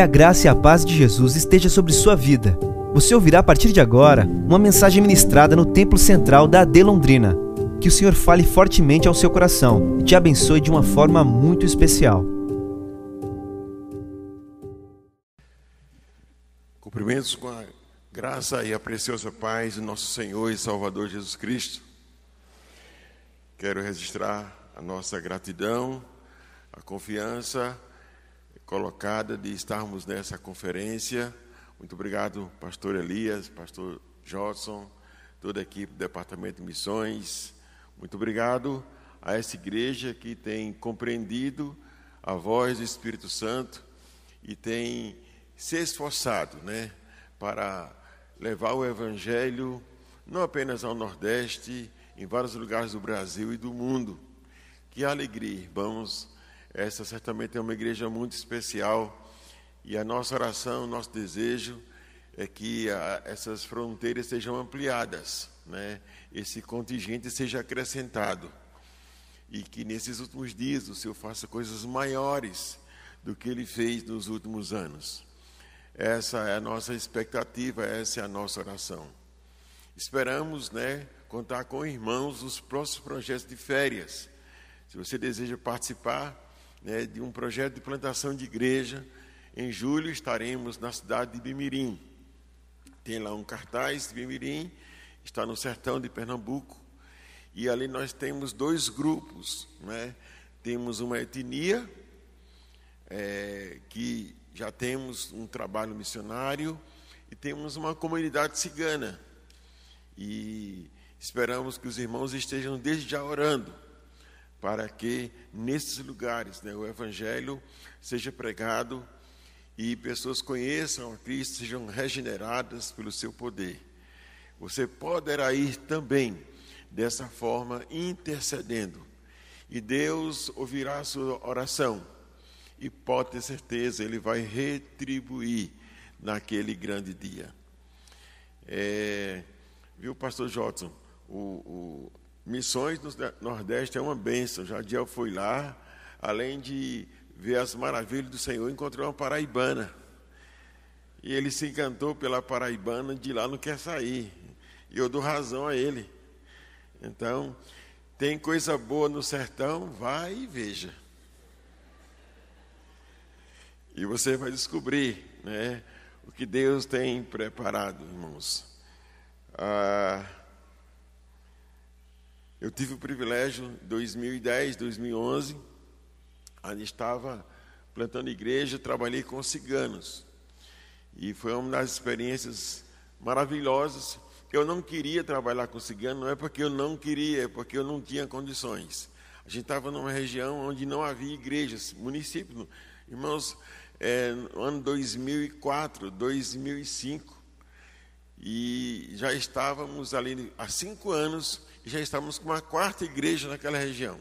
Que a graça e a paz de Jesus esteja sobre sua vida. Você ouvirá a partir de agora uma mensagem ministrada no Templo Central da AD Londrina. Que o Senhor fale fortemente ao seu coração e te abençoe de uma forma muito especial. Cumprimentos com a graça e a preciosa paz do nosso Senhor e Salvador Jesus Cristo. Quero registrar a nossa gratidão, a confiança colocada de estarmos nessa conferência. Muito obrigado, pastor Elias, pastor Jodson, toda a equipe do Departamento de Missões. Muito obrigado a essa igreja que tem compreendido a voz do Espírito Santo e tem se esforçado, né, para levar o evangelho não apenas ao Nordeste, em vários lugares do Brasil e do mundo. Que alegria, irmãos, essa certamente é uma igreja muito especial e a nossa oração, o nosso desejo é que a, essas fronteiras sejam ampliadas, né? esse contingente seja acrescentado e que nesses últimos dias o Senhor faça coisas maiores do que ele fez nos últimos anos. Essa é a nossa expectativa, essa é a nossa oração. Esperamos, né, contar com irmãos nos próximos projetos de férias. Se você deseja participar, né, de um projeto de plantação de igreja. Em julho estaremos na cidade de Bimirim. Tem lá um cartaz Bimirim, está no sertão de Pernambuco. E ali nós temos dois grupos. Né? Temos uma etnia, é, que já temos um trabalho missionário, e temos uma comunidade cigana. E esperamos que os irmãos estejam desde já orando para que nesses lugares né, o Evangelho seja pregado e pessoas conheçam a Cristo, sejam regeneradas pelo seu poder. Você poderá ir também dessa forma intercedendo, e Deus ouvirá a sua oração, e pode ter certeza, Ele vai retribuir naquele grande dia. É, viu, pastor Jotson, o, o Missões no Nordeste é uma bênção. Jadiel foi lá, além de ver as maravilhas do Senhor, encontrou uma paraibana. E ele se encantou pela paraibana, de lá não quer sair. E eu dou razão a ele. Então, tem coisa boa no sertão, vai e veja. E você vai descobrir né, o que Deus tem preparado, irmãos. Ah, eu tive o privilégio, em 2010, 2011, ali estava plantando igreja, trabalhei com ciganos. E foi uma das experiências maravilhosas. Eu não queria trabalhar com cigano, não é porque eu não queria, é porque eu não tinha condições. A gente estava numa região onde não havia igrejas, município. Irmãos, é, no ano 2004, 2005, e já estávamos ali há cinco anos já estávamos com uma quarta igreja naquela região.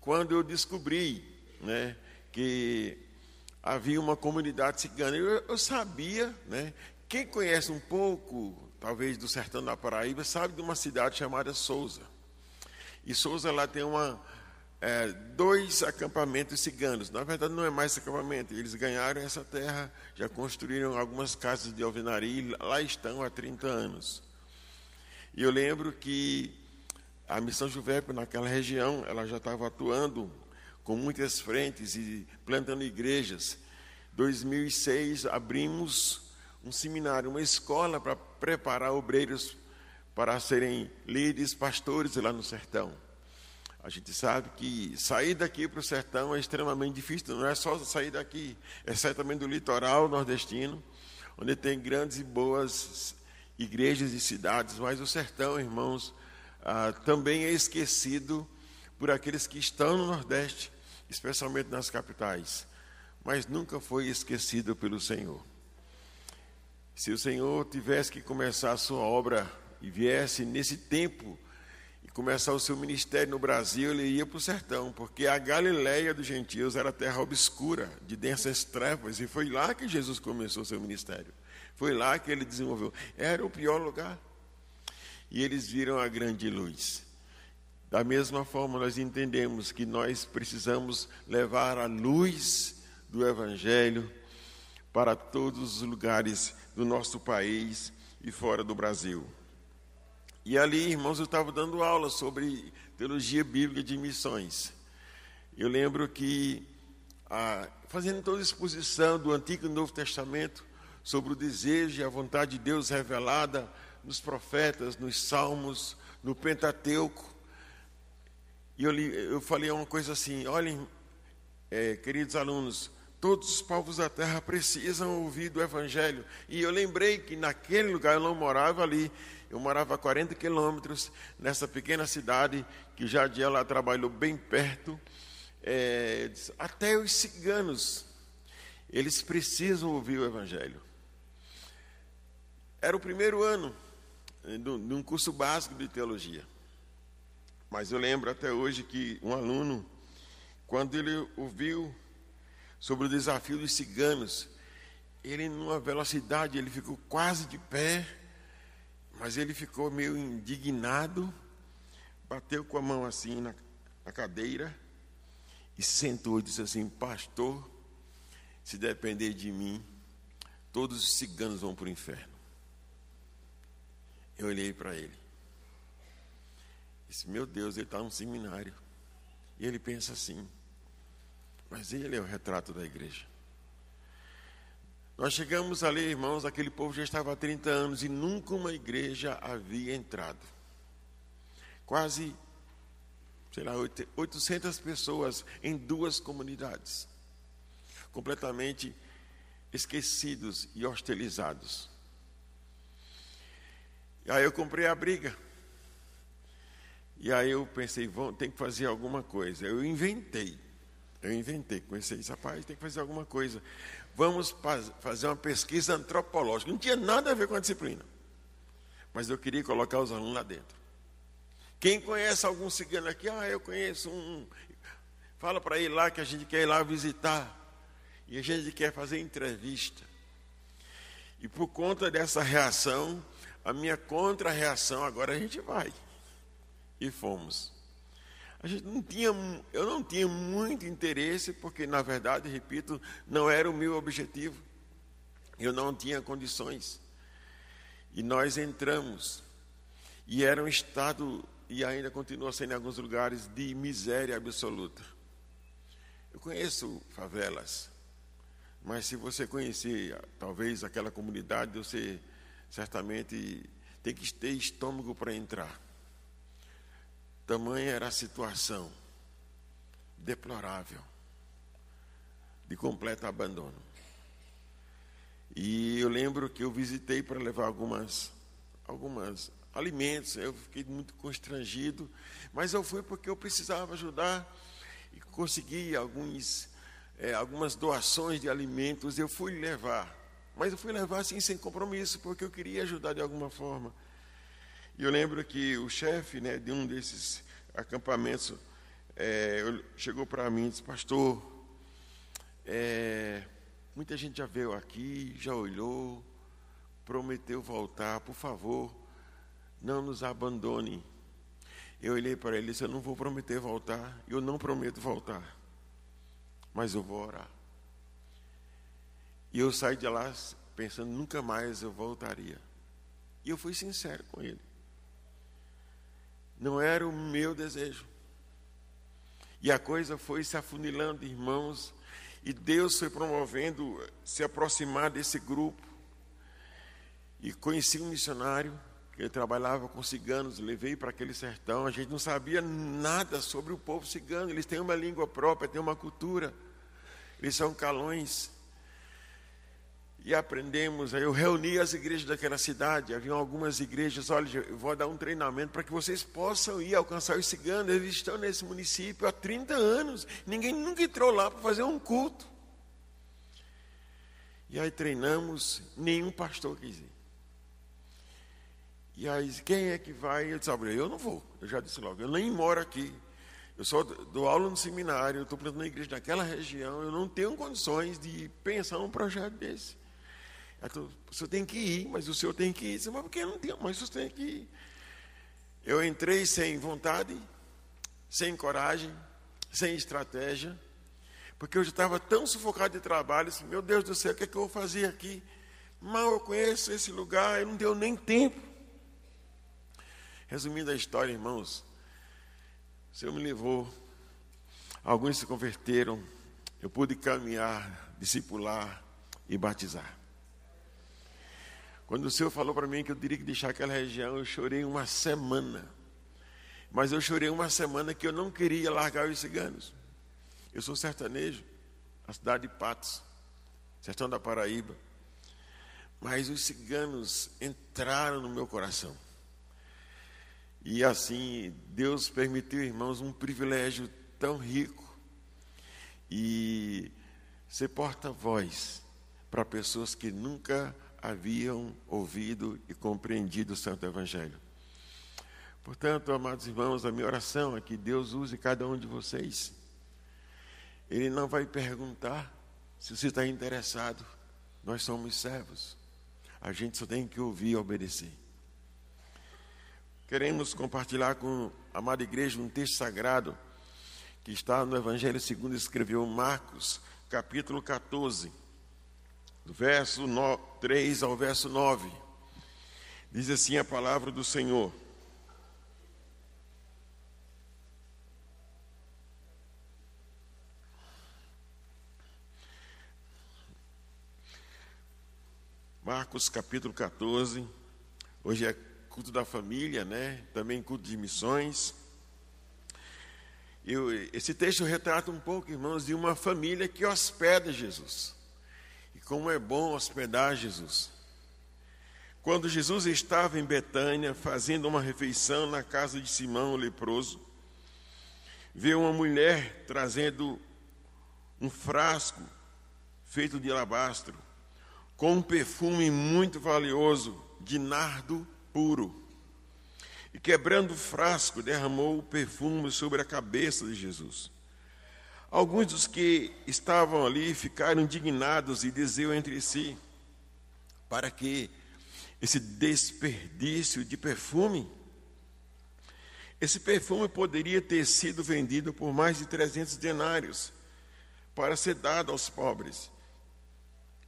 Quando eu descobri né, que havia uma comunidade cigana, eu, eu sabia, né, quem conhece um pouco, talvez do sertão da Paraíba, sabe de uma cidade chamada Souza. E Souza lá tem uma, é, dois acampamentos ciganos. Na verdade, não é mais acampamento. Eles ganharam essa terra, já construíram algumas casas de alvenaria e lá estão há 30 anos. E eu lembro que a Missão Juvepe, naquela região, ela já estava atuando com muitas frentes e plantando igrejas. 2006 abrimos um seminário, uma escola para preparar obreiros para serem líderes, pastores lá no sertão. A gente sabe que sair daqui para o sertão é extremamente difícil, não é só sair daqui, é também do litoral nordestino, onde tem grandes e boas igrejas e cidades, mas o sertão, irmãos, ah, também é esquecido por aqueles que estão no Nordeste, especialmente nas capitais, mas nunca foi esquecido pelo Senhor. Se o Senhor tivesse que começar a sua obra e viesse nesse tempo e começar o seu ministério no Brasil, ele ia para o sertão, porque a Galileia dos gentios era terra obscura, de densas trevas, e foi lá que Jesus começou o seu ministério. Foi lá que ele desenvolveu. Era o pior lugar. E eles viram a grande luz. Da mesma forma, nós entendemos que nós precisamos levar a luz do Evangelho para todos os lugares do nosso país e fora do Brasil. E ali, irmãos, eu estava dando aula sobre teologia bíblica de missões. Eu lembro que, ah, fazendo toda a exposição do Antigo e Novo Testamento sobre o desejo e a vontade de Deus revelada nos profetas, nos salmos, no Pentateuco, e eu, li, eu falei uma coisa assim: olhem, é, queridos alunos, todos os povos da terra precisam ouvir do Evangelho. E eu lembrei que naquele lugar eu não morava ali, eu morava a 40 quilômetros, nessa pequena cidade, que já de ela trabalhou bem perto. É, até os ciganos, eles precisam ouvir o Evangelho. Era o primeiro ano eh, de um curso básico de teologia. Mas eu lembro até hoje que um aluno, quando ele ouviu sobre o desafio dos ciganos, ele numa velocidade, ele ficou quase de pé, mas ele ficou meio indignado, bateu com a mão assim na, na cadeira e sentou e disse assim: Pastor, se depender de mim, todos os ciganos vão para o inferno. Eu olhei para ele. Disse, meu Deus, ele está num seminário. E ele pensa assim, mas ele é o retrato da igreja. Nós chegamos ali, irmãos, aquele povo já estava há 30 anos e nunca uma igreja havia entrado. Quase, sei lá, 800 pessoas em duas comunidades. Completamente esquecidos e hostilizados. E aí eu comprei a briga. E aí eu pensei, vamos, tem que fazer alguma coisa. Eu inventei. Eu inventei, comecei esse rapaz, tem que fazer alguma coisa. Vamos fazer uma pesquisa antropológica. Não tinha nada a ver com a disciplina. Mas eu queria colocar os alunos lá dentro. Quem conhece algum cigano aqui? Ah, eu conheço um. Fala para ele lá que a gente quer ir lá visitar. E a gente quer fazer entrevista. E por conta dessa reação, a minha contra-reação, agora a gente vai e fomos. A gente não tinha, eu não tinha muito interesse, porque na verdade, repito, não era o meu objetivo. Eu não tinha condições. E nós entramos. E era um estado, e ainda continua sendo em alguns lugares, de miséria absoluta. Eu conheço favelas, mas se você conhecer talvez aquela comunidade, você certamente tem que ter estômago para entrar. Tamanha era a situação deplorável de completo abandono. E eu lembro que eu visitei para levar algumas, algumas alimentos. Eu fiquei muito constrangido, mas eu fui porque eu precisava ajudar e consegui alguns, é, algumas doações de alimentos. Eu fui levar, mas eu fui levar assim sem compromisso, porque eu queria ajudar de alguma forma. E eu lembro que o chefe né, de um desses acampamentos é, chegou para mim e disse, pastor, é, muita gente já veio aqui, já olhou, prometeu voltar, por favor, não nos abandone. Eu olhei para ele e disse, eu não vou prometer voltar, eu não prometo voltar, mas eu vou orar. E eu saí de lá pensando, nunca mais eu voltaria. E eu fui sincero com ele. Não era o meu desejo. E a coisa foi se afunilando, irmãos, e Deus foi promovendo se aproximar desse grupo. E conheci um missionário que trabalhava com ciganos, levei para aquele sertão. A gente não sabia nada sobre o povo cigano, eles têm uma língua própria, têm uma cultura, eles são calões e aprendemos. Eu reuni as igrejas daquela cidade, haviam algumas igrejas. Olha, eu vou dar um treinamento para que vocês possam ir alcançar os ciganos. Eles estão nesse município há 30 anos. Ninguém nunca entrou lá para fazer um culto. E aí treinamos, nenhum pastor quis ir. E aí, quem é que vai? Eu disse, eu não vou. Eu já disse logo, eu nem moro aqui. Eu só dou aula no seminário, eu estou plantando igreja naquela região, eu não tenho condições de pensar num projeto desse. O senhor tem que ir, mas o senhor tem que ir. Mas por que não tem? Mas o senhor tem que ir. Eu entrei sem vontade, sem coragem, sem estratégia, Porque eu já estava tão sufocado de trabalho, assim, meu Deus do céu, o que é que eu vou fazer aqui? Mal eu conheço esse lugar, e não deu nem tempo. Resumindo a história, irmãos, o Senhor me levou, alguns se converteram, eu pude caminhar, discipular e batizar. Quando o Senhor falou para mim que eu teria que deixar aquela região, eu chorei uma semana. Mas eu chorei uma semana que eu não queria largar os ciganos. Eu sou sertanejo, a cidade de Patos, sertão da Paraíba. Mas os ciganos entraram no meu coração. E assim, Deus permitiu, irmãos, um privilégio tão rico. E ser porta-voz para pessoas que nunca haviam ouvido e compreendido o Santo Evangelho. Portanto, amados irmãos, a minha oração é que Deus use cada um de vocês. Ele não vai perguntar se você está interessado. Nós somos servos. A gente só tem que ouvir e obedecer. Queremos compartilhar com a amada igreja um texto sagrado que está no Evangelho segundo escreveu Marcos, capítulo 14 do verso 3 ao verso 9. Diz assim a palavra do Senhor. Marcos capítulo 14. Hoje é culto da família, né? Também culto de missões. Eu, esse texto retrata um pouco, irmãos, de uma família que hospeda Jesus. Como é bom hospedar Jesus. Quando Jesus estava em Betânia, fazendo uma refeição na casa de Simão o leproso, viu uma mulher trazendo um frasco feito de alabastro, com um perfume muito valioso de nardo puro. E quebrando o frasco, derramou o perfume sobre a cabeça de Jesus. Alguns dos que estavam ali ficaram indignados e diziam entre si: para que esse desperdício de perfume? Esse perfume poderia ter sido vendido por mais de 300 denários para ser dado aos pobres.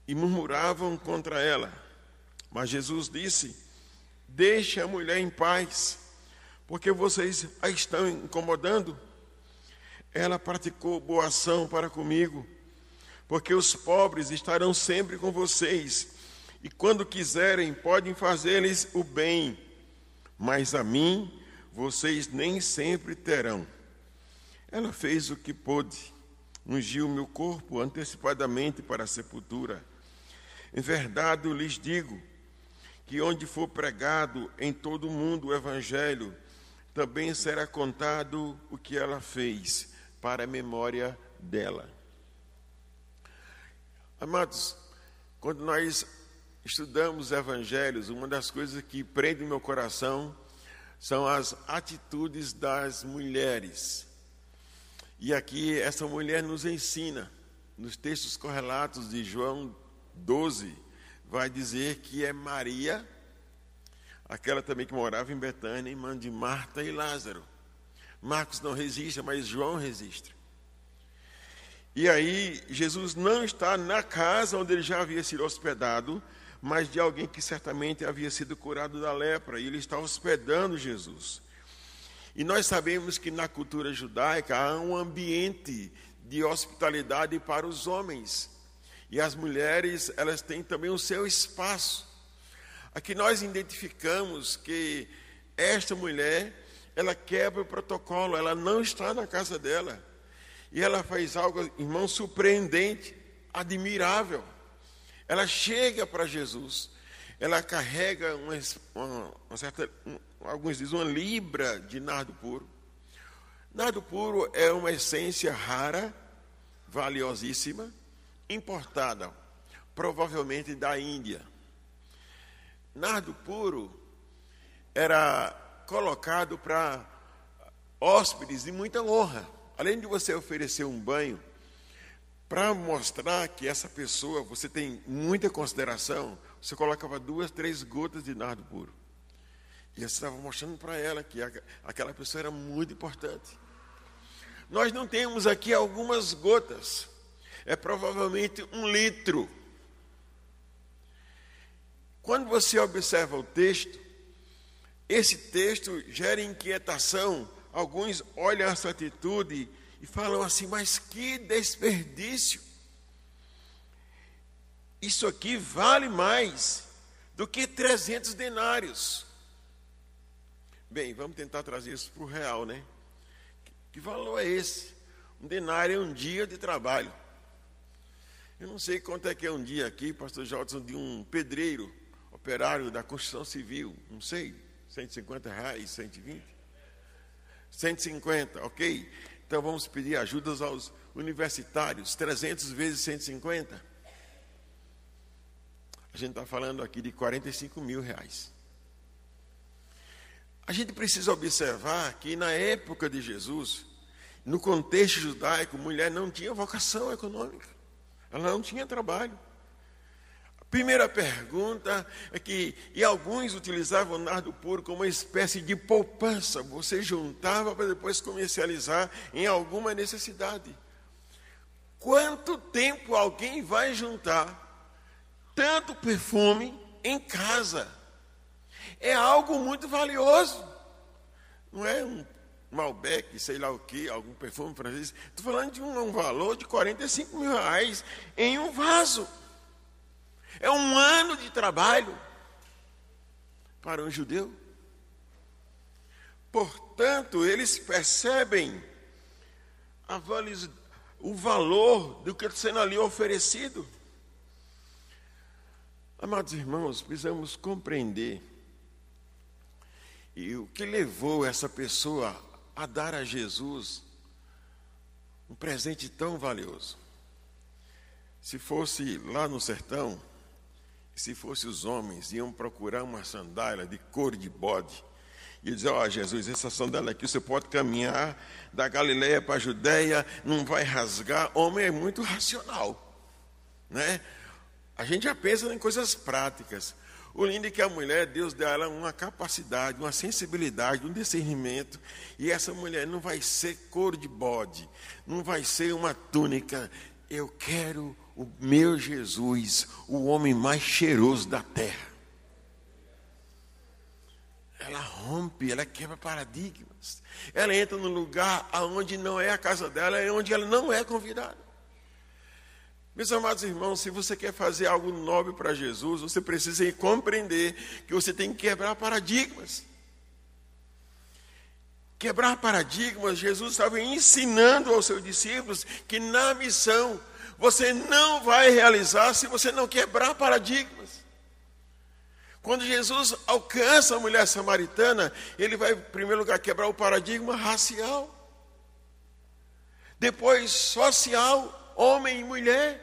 E murmuravam contra ela. Mas Jesus disse: Deixe a mulher em paz, porque vocês a estão incomodando. Ela praticou boa ação para comigo, porque os pobres estarão sempre com vocês, e quando quiserem, podem fazer-lhes o bem, mas a mim vocês nem sempre terão. Ela fez o que pôde, ungiu meu corpo antecipadamente para a sepultura. Em verdade, eu lhes digo que onde for pregado em todo o mundo o Evangelho, também será contado o que ela fez para a memória dela. Amados, quando nós estudamos evangelhos, uma das coisas que prende meu coração são as atitudes das mulheres. E aqui essa mulher nos ensina, nos textos correlatos de João 12, vai dizer que é Maria, aquela também que morava em Betânia, irmã de Marta e Lázaro. Marcos não registra, mas João registra. E aí, Jesus não está na casa onde ele já havia sido hospedado, mas de alguém que certamente havia sido curado da lepra, e ele está hospedando Jesus. E nós sabemos que na cultura judaica há um ambiente de hospitalidade para os homens. E as mulheres, elas têm também o seu espaço. Aqui nós identificamos que esta mulher ela quebra o protocolo, ela não está na casa dela. E ela faz algo, irmão, surpreendente, admirável. Ela chega para Jesus, ela carrega uma, uma, uma certa, um, alguns dizem, uma libra de nardo puro. Nardo puro é uma essência rara, valiosíssima, importada, provavelmente da Índia. Nardo puro era colocado para hóspedes de muita honra. Além de você oferecer um banho, para mostrar que essa pessoa você tem muita consideração, você colocava duas, três gotas de nardo puro. E você estava mostrando para ela que aquela pessoa era muito importante. Nós não temos aqui algumas gotas, é provavelmente um litro. Quando você observa o texto, esse texto gera inquietação. Alguns olham essa atitude e falam assim: mas que desperdício! Isso aqui vale mais do que 300 denários. Bem, vamos tentar trazer isso para o real, né? Que valor é esse? Um denário é um dia de trabalho. Eu não sei quanto é que é um dia aqui, pastor Jodson, de um pedreiro, operário da construção civil. Não sei, 150 reais, 120? 150, ok? Então vamos pedir ajudas aos universitários, 300 vezes 150. A gente está falando aqui de 45 mil reais. A gente precisa observar que na época de Jesus, no contexto judaico, mulher não tinha vocação econômica, ela não tinha trabalho. Primeira pergunta é que, e alguns utilizavam o nardo puro como uma espécie de poupança, você juntava para depois comercializar em alguma necessidade. Quanto tempo alguém vai juntar tanto perfume em casa? É algo muito valioso. Não é um Malbec, sei lá o que, algum perfume francês. Estou falando de um, um, valor de 45 mil reais em um vaso. É um ano de trabalho para um judeu. Portanto, eles percebem o valor do que está sendo ali oferecido. Amados irmãos, precisamos compreender e o que levou essa pessoa a dar a Jesus um presente tão valioso. Se fosse lá no sertão, se fosse os homens, iam procurar uma sandália de couro de bode. E dizer, ó oh, Jesus, essa sandália aqui você pode caminhar da Galileia para a Judéia, não vai rasgar. Homem é muito racional. Né? A gente já pensa em coisas práticas. O lindo é que a mulher, Deus deu a ela uma capacidade, uma sensibilidade, um discernimento. E essa mulher não vai ser cor de bode, não vai ser uma túnica. Eu quero o meu Jesus, o homem mais cheiroso da terra. Ela rompe, ela quebra paradigmas. Ela entra num lugar onde não é a casa dela, é onde ela não é convidada. Meus amados irmãos, se você quer fazer algo nobre para Jesus, você precisa compreender que você tem que quebrar paradigmas. Quebrar paradigmas, Jesus estava ensinando aos seus discípulos que na missão você não vai realizar se você não quebrar paradigmas. Quando Jesus alcança a mulher samaritana, ele vai, em primeiro lugar, quebrar o paradigma racial, depois social, homem e mulher,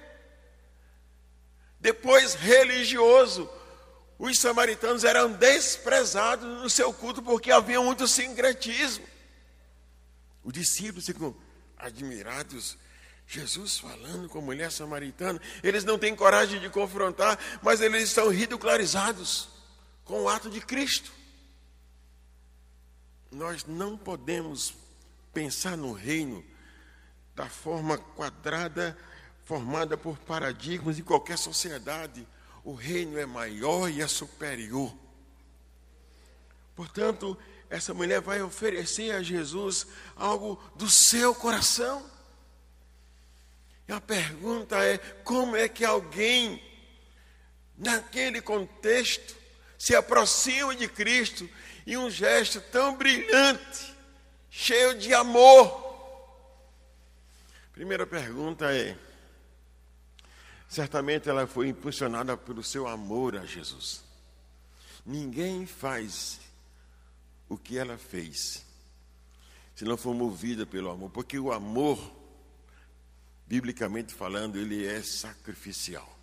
depois religioso. Os samaritanos eram desprezados no seu culto porque havia muito sincretismo. Os discípulos ficam admirados. Jesus falando com a mulher samaritana, eles não têm coragem de confrontar, mas eles estão ridicularizados com o ato de Cristo. Nós não podemos pensar no reino da forma quadrada formada por paradigmas em qualquer sociedade. O reino é maior e é superior. Portanto, essa mulher vai oferecer a Jesus algo do seu coração. A pergunta é: como é que alguém, naquele contexto, se aproxima de Cristo em um gesto tão brilhante, cheio de amor? Primeira pergunta é: Certamente ela foi impulsionada pelo seu amor a Jesus. Ninguém faz o que ela fez se não for movida pelo amor, porque o amor, biblicamente falando, ele é sacrificial.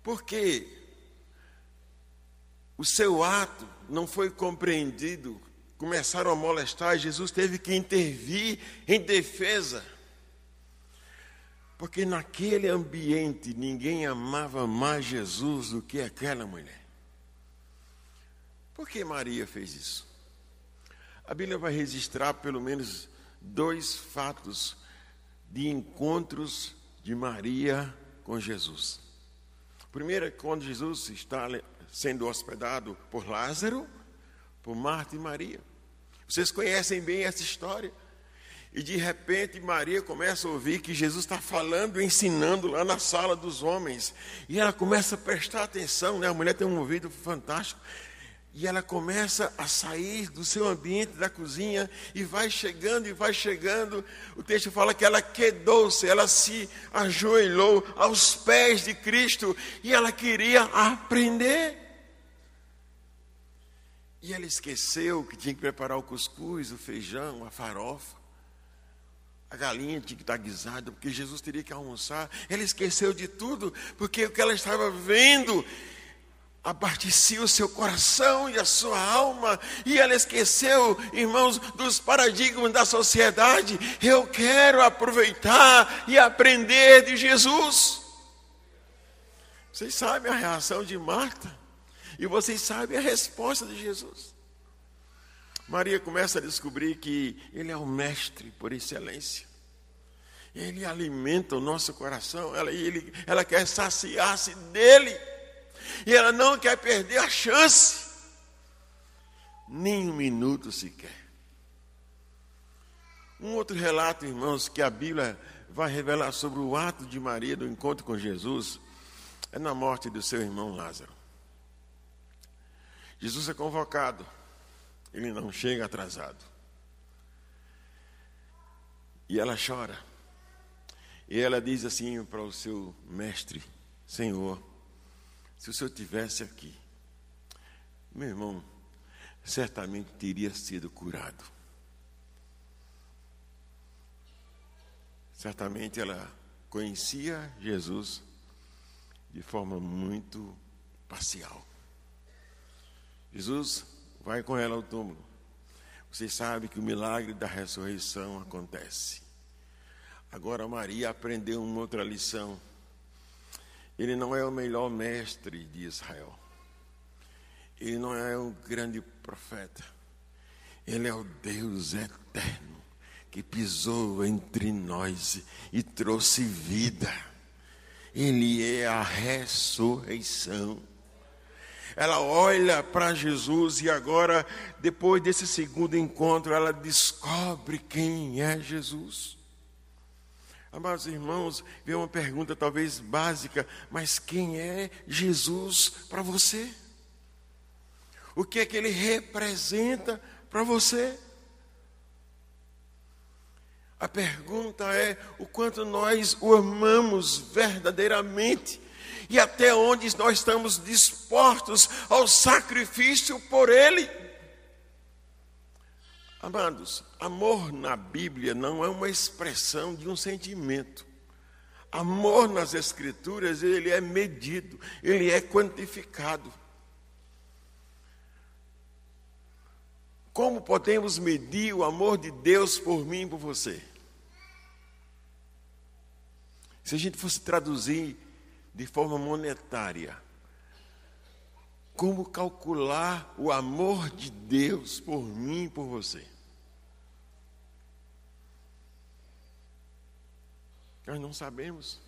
Porque o seu ato não foi compreendido, começaram a molestar, Jesus teve que intervir em defesa. Porque naquele ambiente ninguém amava mais Jesus do que aquela mulher. Por que Maria fez isso? A Bíblia vai registrar pelo menos dois fatos de encontros de Maria com Jesus. Primeiro é quando Jesus está sendo hospedado por Lázaro, por Marta e Maria. Vocês conhecem bem essa história. E de repente Maria começa a ouvir que Jesus está falando, ensinando lá na sala dos homens. E ela começa a prestar atenção, né? A mulher tem um ouvido fantástico. E ela começa a sair do seu ambiente da cozinha e vai chegando e vai chegando. O texto fala que ela quedou-se, ela se ajoelhou aos pés de Cristo e ela queria aprender. E ela esqueceu que tinha que preparar o cuscuz, o feijão, a farofa. A galinha tinha que estar guisada, porque Jesus teria que almoçar. Ela esqueceu de tudo, porque o que ela estava vendo abatecia o seu coração e a sua alma, e ela esqueceu, irmãos, dos paradigmas da sociedade. Eu quero aproveitar e aprender de Jesus. Vocês sabem a reação de Marta, e vocês sabem a resposta de Jesus. Maria começa a descobrir que Ele é o mestre por excelência. Ele alimenta o nosso coração, ela, ele, ela quer saciar-se dele. E ela não quer perder a chance, nem um minuto sequer. Um outro relato, irmãos, que a Bíblia vai revelar sobre o ato de Maria do encontro com Jesus, é na morte do seu irmão Lázaro. Jesus é convocado, ele não chega atrasado. E ela chora. E ela diz assim para o seu mestre: Senhor, se o senhor tivesse aqui, meu irmão, certamente teria sido curado. Certamente ela conhecia Jesus de forma muito parcial. Jesus vai com ela ao túmulo. Vocês sabem que o milagre da ressurreição acontece. Agora Maria aprendeu uma outra lição. Ele não é o melhor mestre de Israel. Ele não é um grande profeta. Ele é o Deus eterno que pisou entre nós e trouxe vida. Ele é a ressurreição. Ela olha para Jesus e agora, depois desse segundo encontro, ela descobre quem é Jesus. Amados irmãos, vem uma pergunta talvez básica, mas quem é Jesus para você? O que é que ele representa para você? A pergunta é o quanto nós o amamos verdadeiramente e até onde nós estamos dispostos ao sacrifício por ele. Amados, amor na Bíblia não é uma expressão de um sentimento. Amor nas Escrituras, ele é medido, ele é quantificado. Como podemos medir o amor de Deus por mim e por você? Se a gente fosse traduzir de forma monetária, como calcular o amor de Deus por mim e por você? Nós não sabemos.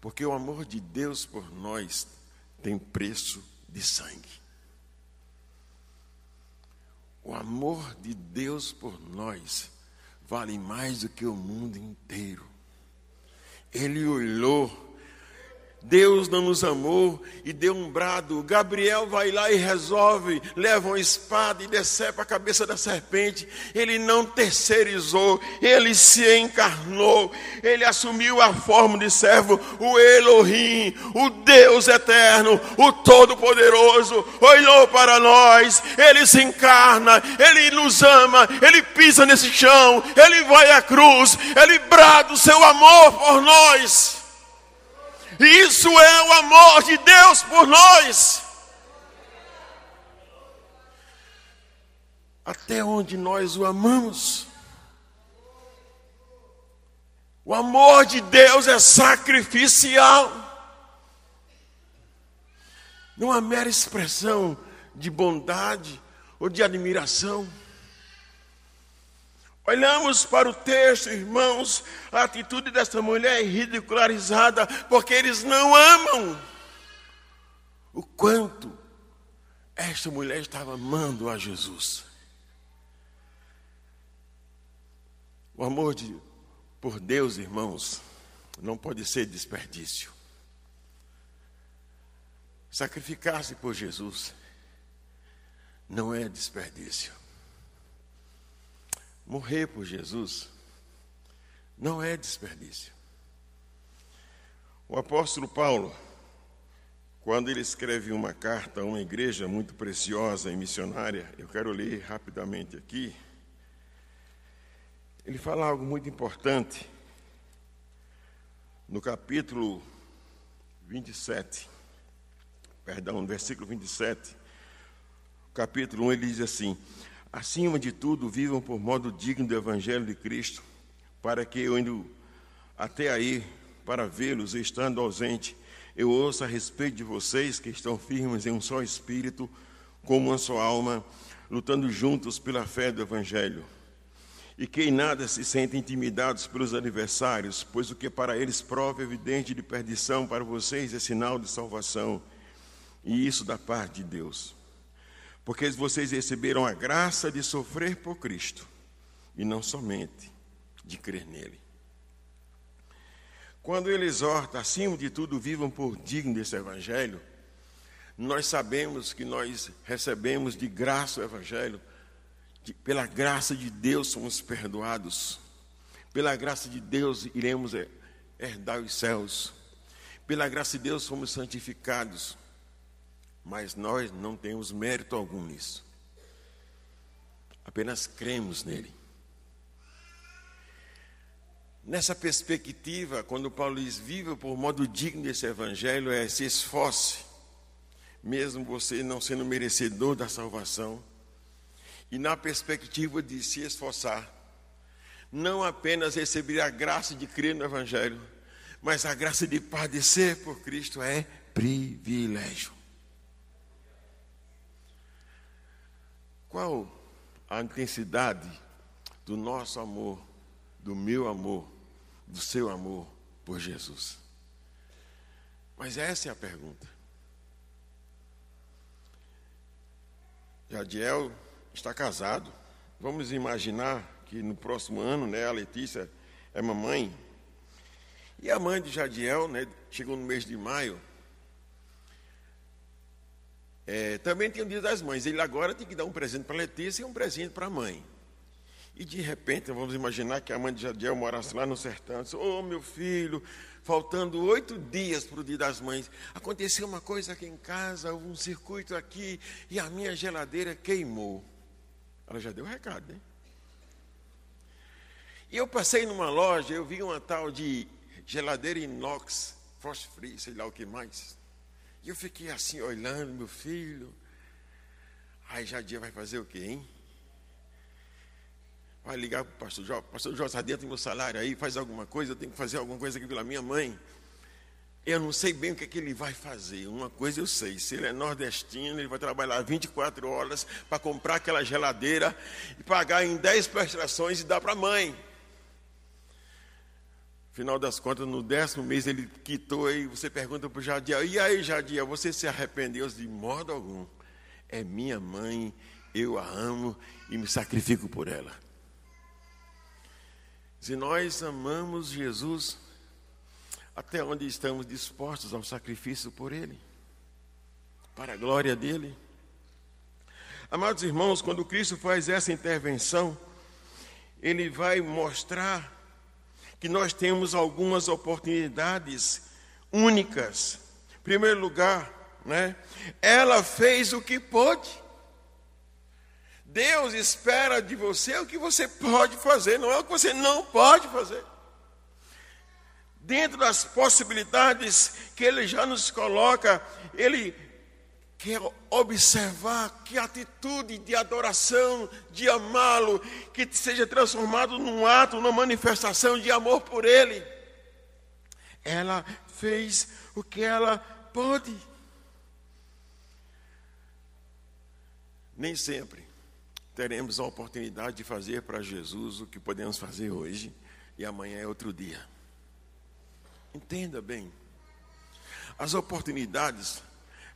Porque o amor de Deus por nós tem preço de sangue. O amor de Deus por nós vale mais do que o mundo inteiro. Ele olhou Deus não nos amou e deu um brado. Gabriel vai lá e resolve, leva uma espada e decepa a cabeça da serpente. Ele não terceirizou, ele se encarnou, ele assumiu a forma de servo, o Elohim, o Deus eterno, o Todo-Poderoso, olhou para nós, ele se encarna, ele nos ama, ele pisa nesse chão, ele vai à cruz, ele brada o seu amor por nós. Isso é o amor de Deus por nós. Até onde nós o amamos. O amor de Deus é sacrificial. Não é mera expressão de bondade ou de admiração. Olhamos para o texto, irmãos, a atitude dessa mulher é ridicularizada, porque eles não amam o quanto esta mulher estava amando a Jesus. O amor de, por Deus, irmãos, não pode ser desperdício. Sacrificar-se por Jesus não é desperdício. Morrer por Jesus não é desperdício. O apóstolo Paulo, quando ele escreve uma carta a uma igreja muito preciosa e missionária, eu quero ler rapidamente aqui, ele fala algo muito importante no capítulo 27, perdão, no versículo 27, capítulo 1, ele diz assim: Acima de tudo, vivam por modo digno do Evangelho de Cristo, para que eu indo até aí para vê-los, estando ausente, eu ouça a respeito de vocês que estão firmes em um só espírito, como uma só alma, lutando juntos pela fé do Evangelho. E que em nada se sentem intimidados pelos adversários, pois o que para eles prova evidente de perdição, para vocês é sinal de salvação, e isso da parte de Deus porque vocês receberam a graça de sofrer por Cristo e não somente de crer nele. Quando ele exorta, acima de tudo, vivam por digno desse evangelho, nós sabemos que nós recebemos de graça o evangelho, que pela graça de Deus somos perdoados, pela graça de Deus iremos herdar os céus, pela graça de Deus somos santificados mas nós não temos mérito algum nisso. Apenas cremos nele. Nessa perspectiva, quando Paulo diz viva por modo digno desse evangelho, é se esforce, mesmo você não sendo merecedor da salvação, e na perspectiva de se esforçar, não apenas receber a graça de crer no evangelho, mas a graça de padecer por Cristo é privilégio. Qual a intensidade do nosso amor, do meu amor, do seu amor por Jesus? Mas essa é a pergunta. Jadiel está casado. Vamos imaginar que no próximo ano, né, a Letícia é mamãe. E a mãe de Jadiel, né, chegou no mês de maio, é, também tem o dia das mães. Ele agora tem que dar um presente para Letícia e um presente para a mãe. E de repente, vamos imaginar que a mãe de Jadiel morasse lá no sertão. Disse, oh, meu filho, faltando oito dias para o dia das mães, aconteceu uma coisa aqui em casa, houve um circuito aqui e a minha geladeira queimou. Ela já deu o recado, né? E eu passei numa loja, eu vi uma tal de geladeira inox, frost free, sei lá o que mais. E eu fiquei assim olhando, meu filho. Aí Jadia vai fazer o quê, hein? Vai ligar para o pastor Jó, pastor Jó, está dentro do meu salário aí, faz alguma coisa, eu tenho que fazer alguma coisa aqui pela minha mãe. Eu não sei bem o que, é que ele vai fazer. Uma coisa eu sei: se ele é nordestino, ele vai trabalhar 24 horas para comprar aquela geladeira e pagar em 10 prestações e dar para a mãe. Final das contas, no décimo mês ele quitou e você pergunta para o Jadiel, e aí Jadiel, você se arrependeu? De modo algum. É minha mãe, eu a amo e me sacrifico por ela. Se nós amamos Jesus, até onde estamos dispostos ao sacrifício por Ele, para a glória dele. Amados irmãos, quando Cristo faz essa intervenção, Ele vai mostrar que nós temos algumas oportunidades únicas. Em primeiro lugar, né? Ela fez o que pôde. Deus espera de você o que você pode fazer, não é o que você não pode fazer. Dentro das possibilidades que Ele já nos coloca, Ele quer observar que atitude de adoração, de amá-lo, que seja transformado num ato, numa manifestação de amor por Ele. Ela fez o que ela pôde. Nem sempre teremos a oportunidade de fazer para Jesus o que podemos fazer hoje e amanhã é outro dia. Entenda bem. As oportunidades,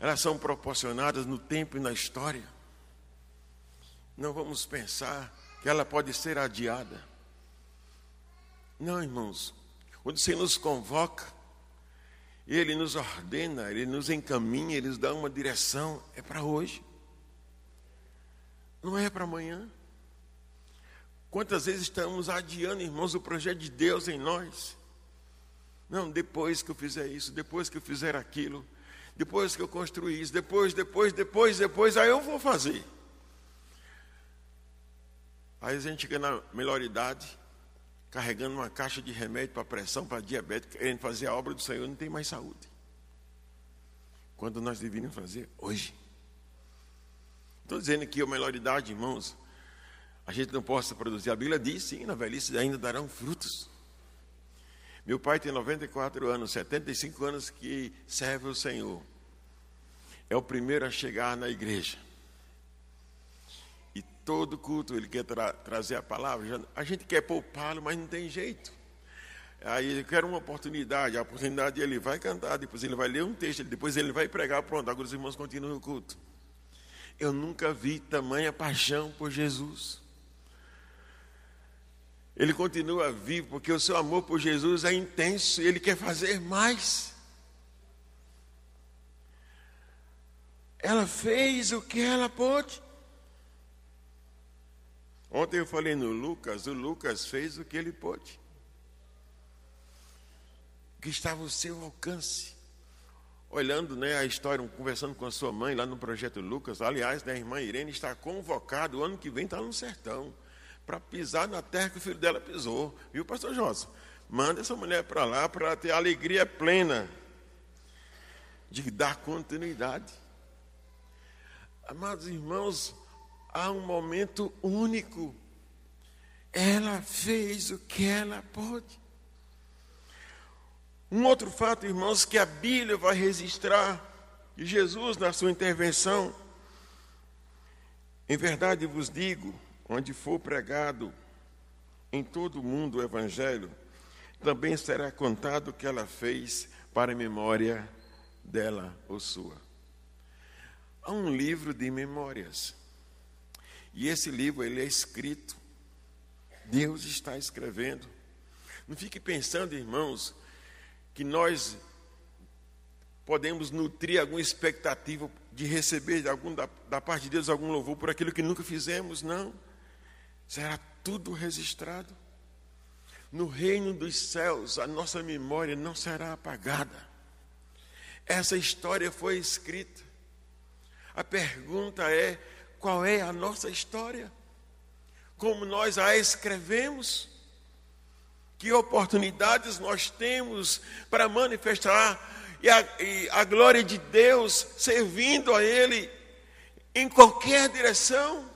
elas são proporcionadas no tempo e na história. Não vamos pensar que ela pode ser adiada. Não, irmãos. Quando o Senhor nos convoca, Ele nos ordena, Ele nos encaminha, Ele nos dá uma direção, é para hoje. Não é para amanhã. Quantas vezes estamos adiando, irmãos, o projeto de Deus em nós? Não, depois que eu fizer isso, depois que eu fizer aquilo, depois que eu construir isso, depois, depois, depois, depois, aí eu vou fazer. Aí a gente chega na melhor idade, carregando uma caixa de remédio para pressão, para diabetes, querendo fazer a obra do Senhor, não tem mais saúde. Quando nós deveríamos fazer hoje. Estou dizendo que a melhor idade, irmãos, a gente não possa produzir. A Bíblia diz, sim, na velhice ainda darão frutos. Meu pai tem 94 anos, 75 anos que serve o Senhor. É o primeiro a chegar na igreja. E todo culto ele quer tra trazer a palavra. A gente quer poupá-lo, mas não tem jeito. Aí ele quer uma oportunidade. A oportunidade ele vai cantar, depois ele vai ler um texto, depois ele vai pregar. Pronto, agora os irmãos continuam o culto. Eu nunca vi tamanha paixão por Jesus. Ele continua vivo porque o seu amor por Jesus é intenso e ele quer fazer mais. Ela fez o que ela pôde. Ontem eu falei no Lucas, o Lucas fez o que ele pôde. O que estava ao seu alcance. Olhando né, a história, conversando com a sua mãe lá no projeto Lucas. Aliás, né, a irmã Irene está convocada, o ano que vem está no sertão para pisar na terra que o filho dela pisou. Viu, pastor Josa? Manda essa mulher para lá para ter alegria plena de dar continuidade. Amados irmãos, há um momento único. Ela fez o que ela pôde. Um outro fato, irmãos, que a Bíblia vai registrar, de Jesus, na sua intervenção, em verdade vos digo, onde for pregado em todo o mundo o Evangelho, também será contado o que ela fez para a memória dela ou sua. Há um livro de memórias. E esse livro ele é escrito. Deus está escrevendo. Não fique pensando, irmãos, que nós podemos nutrir alguma expectativa de receber algum, da, da parte de Deus algum louvor por aquilo que nunca fizemos, não será tudo registrado. No reino dos céus, a nossa memória não será apagada. Essa história foi escrita. A pergunta é: qual é a nossa história? Como nós a escrevemos? Que oportunidades nós temos para manifestar e a, e a glória de Deus servindo a Ele em qualquer direção?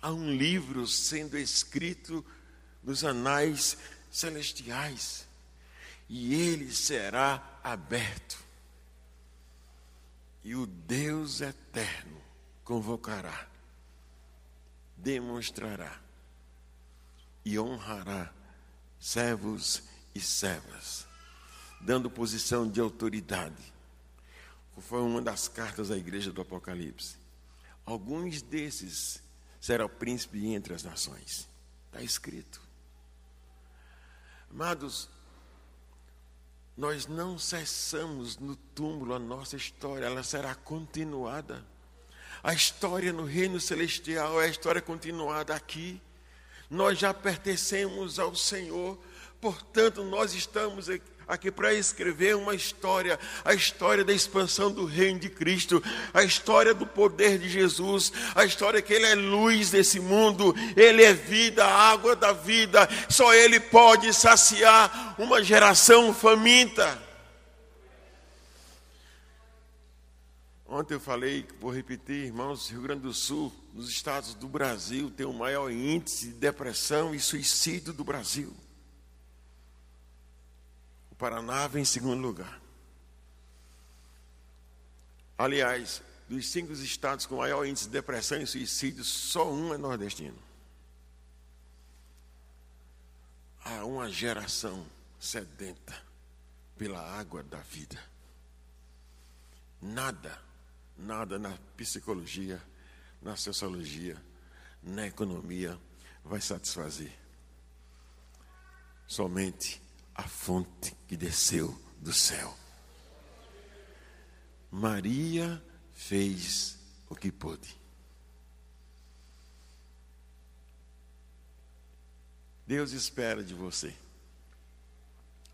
Há um livro sendo escrito nos anais celestiais e ele será aberto. E o Deus eterno convocará, demonstrará e honrará servos e servas, dando posição de autoridade. Foi uma das cartas da igreja do Apocalipse. Alguns desses será o príncipe entre as nações. Está escrito. Amados, nós não cessamos no túmulo a nossa história, ela será continuada. A história no reino celestial é a história continuada aqui. Nós já pertencemos ao Senhor, portanto, nós estamos aqui aqui para escrever uma história, a história da expansão do reino de Cristo, a história do poder de Jesus, a história que Ele é luz desse mundo, Ele é vida, água da vida, só Ele pode saciar uma geração faminta. Ontem eu falei, vou repetir, irmãos, Rio Grande do Sul, nos estados do Brasil, tem o maior índice de depressão e suicídio do Brasil. Paraná vem em segundo lugar. Aliás, dos cinco estados com maior índice de depressão e suicídio, só um é nordestino. Há uma geração sedenta pela água da vida. Nada, nada na psicologia, na sociologia, na economia vai satisfazer. Somente a fonte que desceu do céu. Maria fez o que pôde. Deus espera de você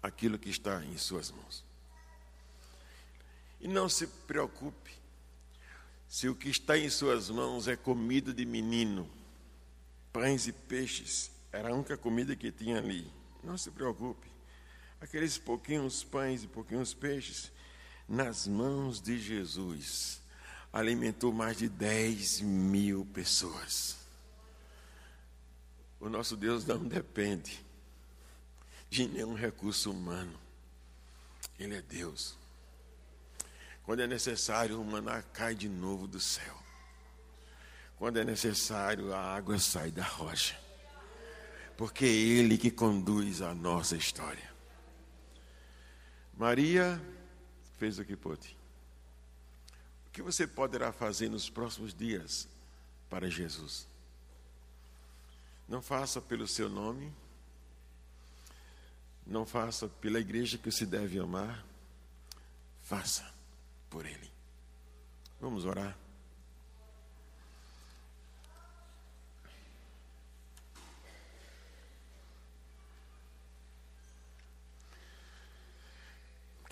aquilo que está em suas mãos. E não se preocupe se o que está em suas mãos é comida de menino, pães e peixes, era a única comida que tinha ali. Não se preocupe. Aqueles pouquinhos pães e pouquinhos peixes nas mãos de Jesus alimentou mais de 10 mil pessoas. O nosso Deus não depende de nenhum recurso humano. Ele é Deus. Quando é necessário, o maná cai de novo do céu. Quando é necessário, a água sai da rocha. Porque é Ele que conduz a nossa história. Maria fez o que pôde. O que você poderá fazer nos próximos dias para Jesus? Não faça pelo seu nome, não faça pela igreja que se deve amar, faça por Ele. Vamos orar.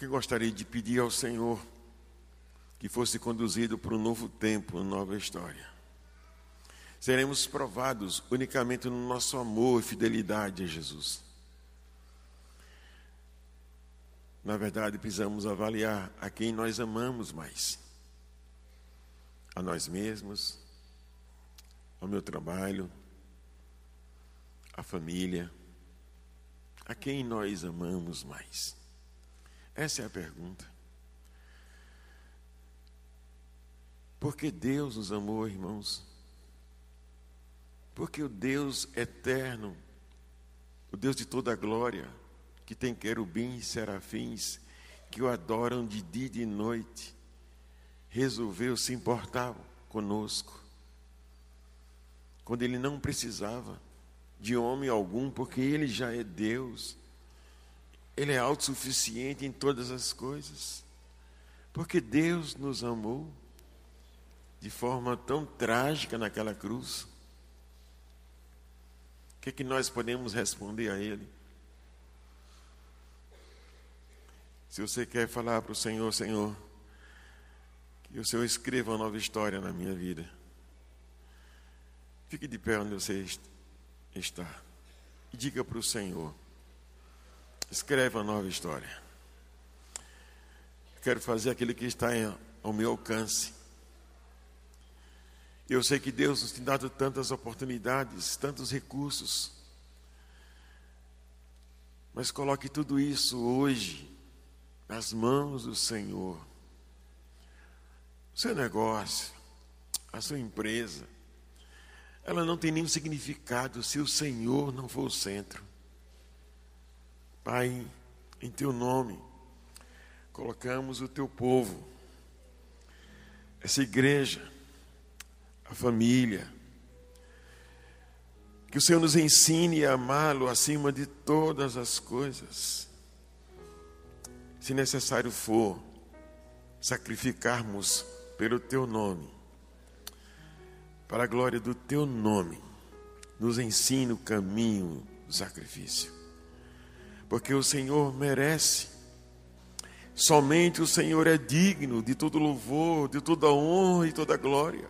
Que gostaria de pedir ao Senhor que fosse conduzido para um novo tempo, uma nova história. Seremos provados unicamente no nosso amor e fidelidade a Jesus. Na verdade, precisamos avaliar a quem nós amamos mais: a nós mesmos, ao meu trabalho, à família. A quem nós amamos mais? Essa é a pergunta. Porque Deus nos amou, irmãos. Porque o Deus eterno, o Deus de toda a glória, que tem querubins serafins, que o adoram de dia e de noite, resolveu se importar conosco. Quando ele não precisava de homem algum, porque ele já é Deus. Ele é autossuficiente em todas as coisas. Porque Deus nos amou de forma tão trágica naquela cruz. O que, é que nós podemos responder a Ele? Se você quer falar para o Senhor, Senhor, que o Senhor escreva uma nova história na minha vida. Fique de pé onde você está. E diga para o Senhor escreve uma nova história. Quero fazer aquilo que está ao meu alcance. Eu sei que Deus nos tem dado tantas oportunidades, tantos recursos. Mas coloque tudo isso hoje nas mãos do Senhor. O seu negócio, a sua empresa, ela não tem nenhum significado se o Senhor não for o centro. Pai, em teu nome, colocamos o teu povo, essa igreja, a família, que o Senhor nos ensine a amá-lo acima de todas as coisas. Se necessário for, sacrificarmos pelo teu nome, para a glória do teu nome, nos ensine o caminho do sacrifício porque o Senhor merece. Somente o Senhor é digno de todo louvor, de toda honra e toda glória.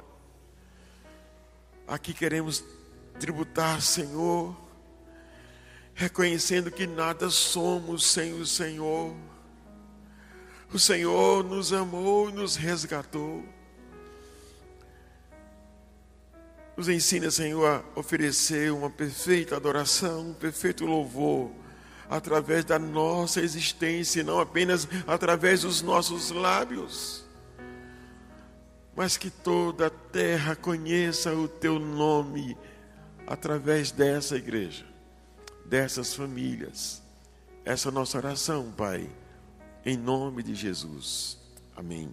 Aqui queremos tributar, Senhor, reconhecendo que nada somos sem o Senhor. O Senhor nos amou e nos resgatou. Nos ensina, Senhor, a oferecer uma perfeita adoração, um perfeito louvor através da nossa existência, não apenas através dos nossos lábios. mas que toda a terra conheça o teu nome através dessa igreja, dessas famílias. Essa é nossa oração, Pai, em nome de Jesus. Amém.